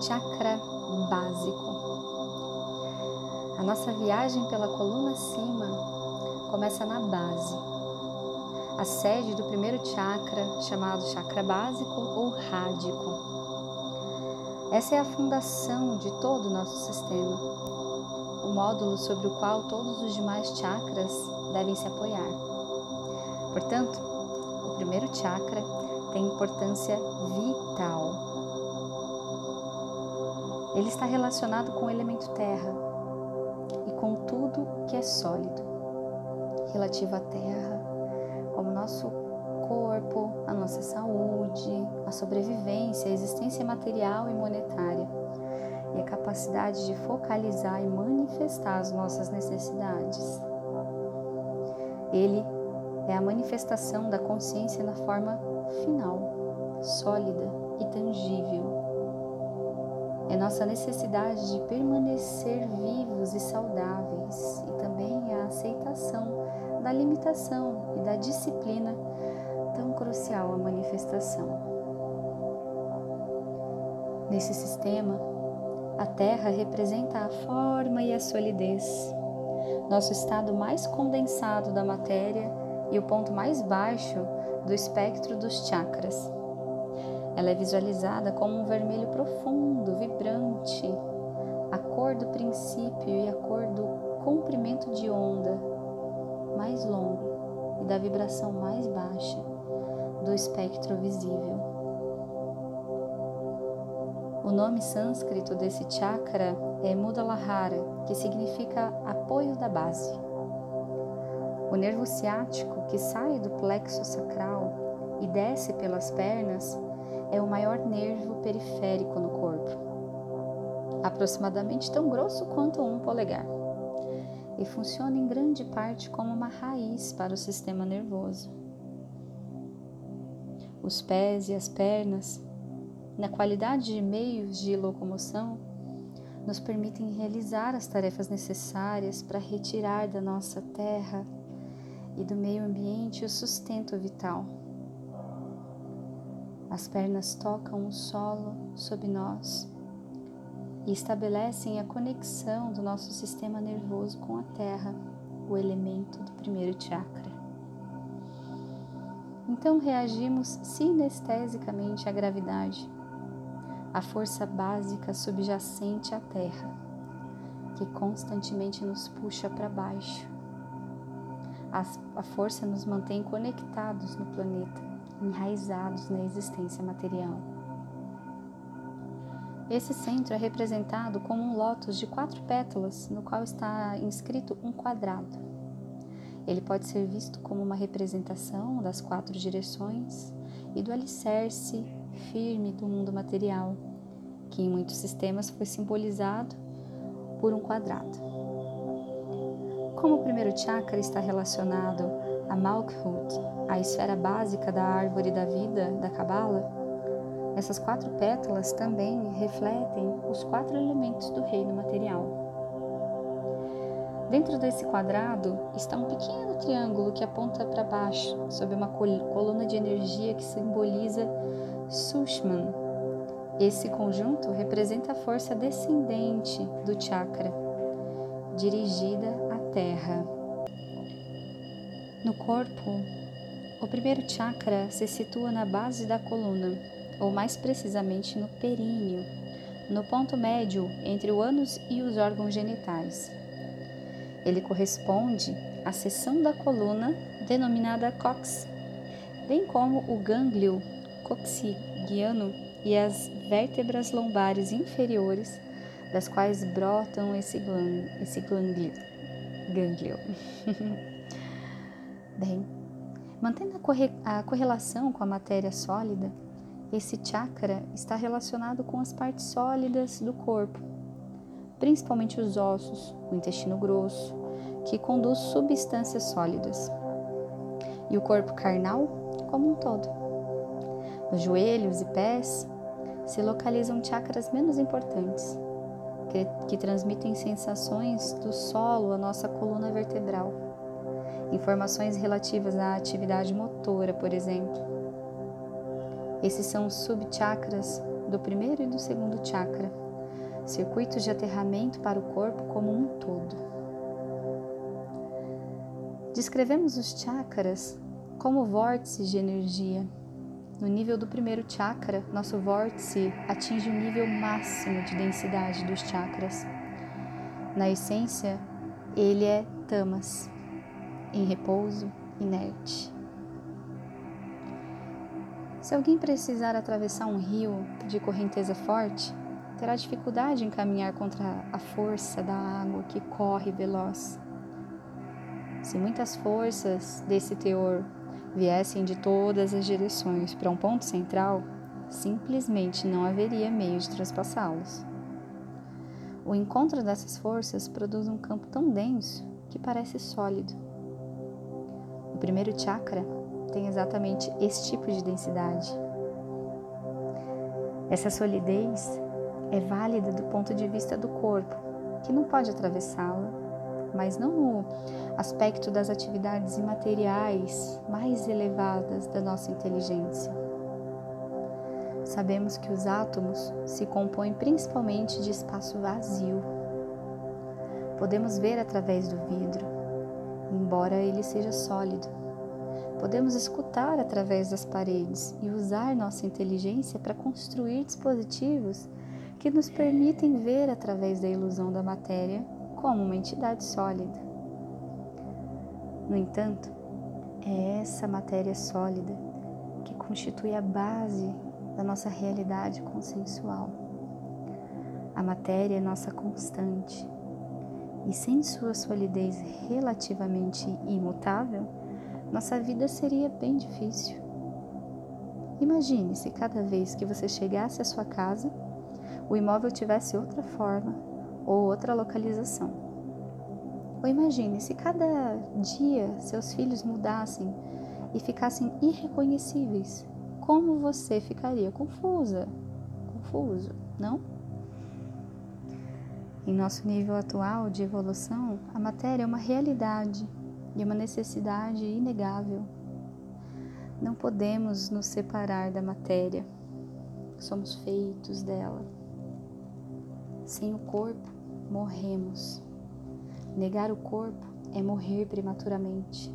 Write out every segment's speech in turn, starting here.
chakra básico. A nossa viagem pela coluna acima começa na base, a sede do primeiro chakra, chamado chakra básico ou rádico. Essa é a fundação de todo o nosso sistema, o módulo sobre o qual todos os demais chakras devem se apoiar. Portanto, o primeiro chakra tem importância vital. Ele está relacionado com o elemento terra e com tudo que é sólido, relativo à terra, como nosso corpo, a nossa saúde, a sobrevivência, a existência material e monetária e a capacidade de focalizar e manifestar as nossas necessidades. Ele é a manifestação da consciência na forma final, sólida e tangível. É nossa necessidade de permanecer vivos e saudáveis e também a aceitação da limitação e da disciplina tão crucial à manifestação. Nesse sistema, a Terra representa a forma e a solidez, nosso estado mais condensado da matéria e o ponto mais baixo do espectro dos chakras. Ela é visualizada como um vermelho profundo, vibrante, a cor do princípio e a cor do comprimento de onda mais longo e da vibração mais baixa do espectro visível. O nome sânscrito desse chakra é Mudalahara, que significa apoio da base. O nervo ciático, que sai do plexo sacral e desce pelas pernas, é o maior nervo periférico no corpo, aproximadamente tão grosso quanto um polegar, e funciona em grande parte como uma raiz para o sistema nervoso. Os pés e as pernas, na qualidade de meios de locomoção, nos permitem realizar as tarefas necessárias para retirar da nossa terra e do meio ambiente o sustento vital. As pernas tocam o solo sob nós e estabelecem a conexão do nosso sistema nervoso com a terra, o elemento do primeiro chakra. Então reagimos sinestesicamente à gravidade, a força básica subjacente à terra, que constantemente nos puxa para baixo a força nos mantém conectados no planeta, enraizados na existência material. Esse centro é representado como um lótus de quatro pétalas, no qual está inscrito um quadrado. Ele pode ser visto como uma representação das quatro direções e do alicerce firme do mundo material, que em muitos sistemas foi simbolizado por um quadrado. Como o primeiro chakra está relacionado a Malkuth, a esfera básica da árvore da vida da Kabbalah, essas quatro pétalas também refletem os quatro elementos do reino material. Dentro desse quadrado está um pequeno triângulo que aponta para baixo, sob uma coluna de energia que simboliza Sushman. Esse conjunto representa a força descendente do chakra, dirigida terra. No corpo, o primeiro chakra se situa na base da coluna, ou mais precisamente no períneo, no ponto médio entre o ânus e os órgãos genitais. Ele corresponde à seção da coluna denominada cox, bem como o gânglio coxigiano e as vértebras lombares inferiores, das quais brotam esse, gânglio gânglio. Bem, mantendo a, corre a correlação com a matéria sólida, esse chakra está relacionado com as partes sólidas do corpo, principalmente os ossos, o intestino grosso, que conduz substâncias sólidas, e o corpo carnal como um todo. Nos joelhos e pés se localizam chakras menos importantes, que, que transmitem sensações do solo à nossa coluna vertebral, informações relativas à atividade motora, por exemplo. Esses são os subchakras do primeiro e do segundo chakra, circuitos de aterramento para o corpo como um todo. Descrevemos os chakras como vórtices de energia. No nível do primeiro chakra, nosso vórtice atinge o nível máximo de densidade dos chakras. Na essência, ele é tamas, em repouso, inerte. Se alguém precisar atravessar um rio de correnteza forte, terá dificuldade em caminhar contra a força da água que corre veloz. Se muitas forças desse teor viessem de todas as direções para um ponto central, simplesmente não haveria meio de transpassá-los. O encontro dessas forças produz um campo tão denso que parece sólido. O primeiro chakra tem exatamente esse tipo de densidade. Essa solidez é válida do ponto de vista do corpo, que não pode atravessá-la, mas não no aspecto das atividades imateriais mais elevadas da nossa inteligência. Sabemos que os átomos se compõem principalmente de espaço vazio. Podemos ver através do vidro, embora ele seja sólido. Podemos escutar através das paredes e usar nossa inteligência para construir dispositivos que nos permitem ver através da ilusão da matéria como uma entidade sólida. No entanto, é essa matéria sólida que constitui a base da nossa realidade consensual. A matéria é nossa constante, e sem sua solidez relativamente imutável, nossa vida seria bem difícil. Imagine se cada vez que você chegasse à sua casa, o imóvel tivesse outra forma ou outra localização. Ou imagine se cada dia seus filhos mudassem e ficassem irreconhecíveis. Como você ficaria confusa? Confuso, não? Em nosso nível atual de evolução, a matéria é uma realidade e uma necessidade inegável. Não podemos nos separar da matéria, somos feitos dela. Sem o corpo, morremos. Negar o corpo é morrer prematuramente.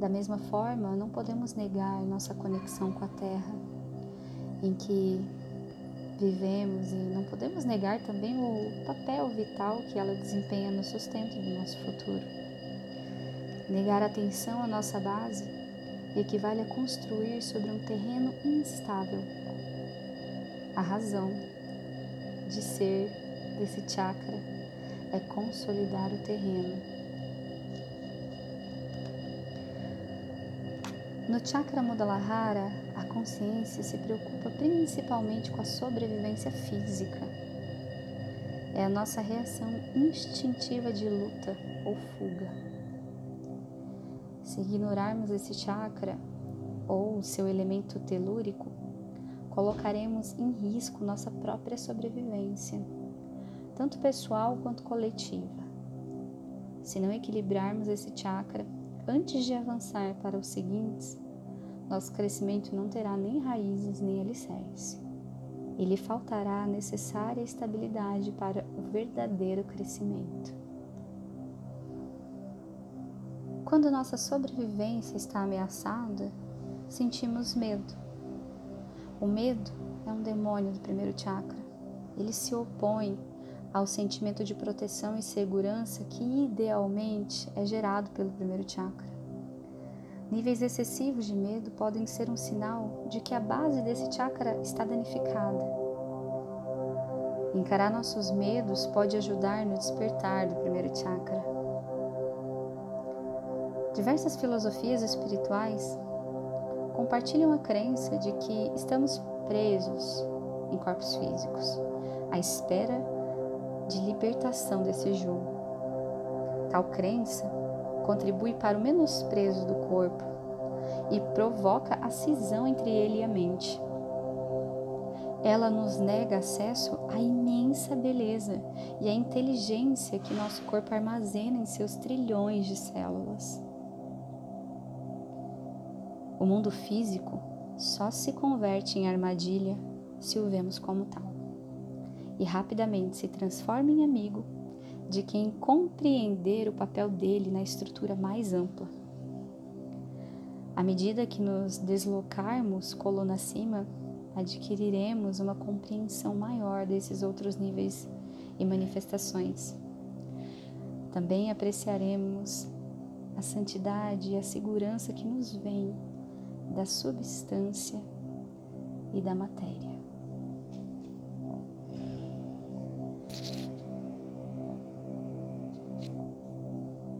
Da mesma forma, não podemos negar nossa conexão com a Terra, em que vivemos, e não podemos negar também o papel vital que ela desempenha no sustento do nosso futuro. Negar atenção à nossa base equivale a construir sobre um terreno instável. A razão de ser desse chakra é consolidar o terreno. No chakra Mudalahara, a consciência se preocupa principalmente com a sobrevivência física. É a nossa reação instintiva de luta ou fuga. Se ignorarmos esse chakra ou seu elemento telúrico, colocaremos em risco nossa própria sobrevivência, tanto pessoal quanto coletiva. Se não equilibrarmos esse chakra antes de avançar para os seguintes, nosso crescimento não terá nem raízes nem alicerce. E lhe faltará a necessária estabilidade para o verdadeiro crescimento. Quando nossa sobrevivência está ameaçada, sentimos medo. O medo é um demônio do primeiro chakra. Ele se opõe ao sentimento de proteção e segurança que idealmente é gerado pelo primeiro chakra. Níveis excessivos de medo podem ser um sinal de que a base desse chakra está danificada. Encarar nossos medos pode ajudar no despertar do primeiro chakra. Diversas filosofias espirituais compartilham a crença de que estamos presos em corpos físicos, à espera de libertação desse jugo. Tal crença contribui para o menosprezo do corpo e provoca a cisão entre ele e a mente. Ela nos nega acesso à imensa beleza e à inteligência que nosso corpo armazena em seus trilhões de células. O mundo físico só se converte em armadilha se o vemos como tal, e rapidamente se transforma em amigo de quem compreender o papel dele na estrutura mais ampla. À medida que nos deslocarmos coluna acima, adquiriremos uma compreensão maior desses outros níveis e manifestações. Também apreciaremos a santidade e a segurança que nos vem da substância e da matéria.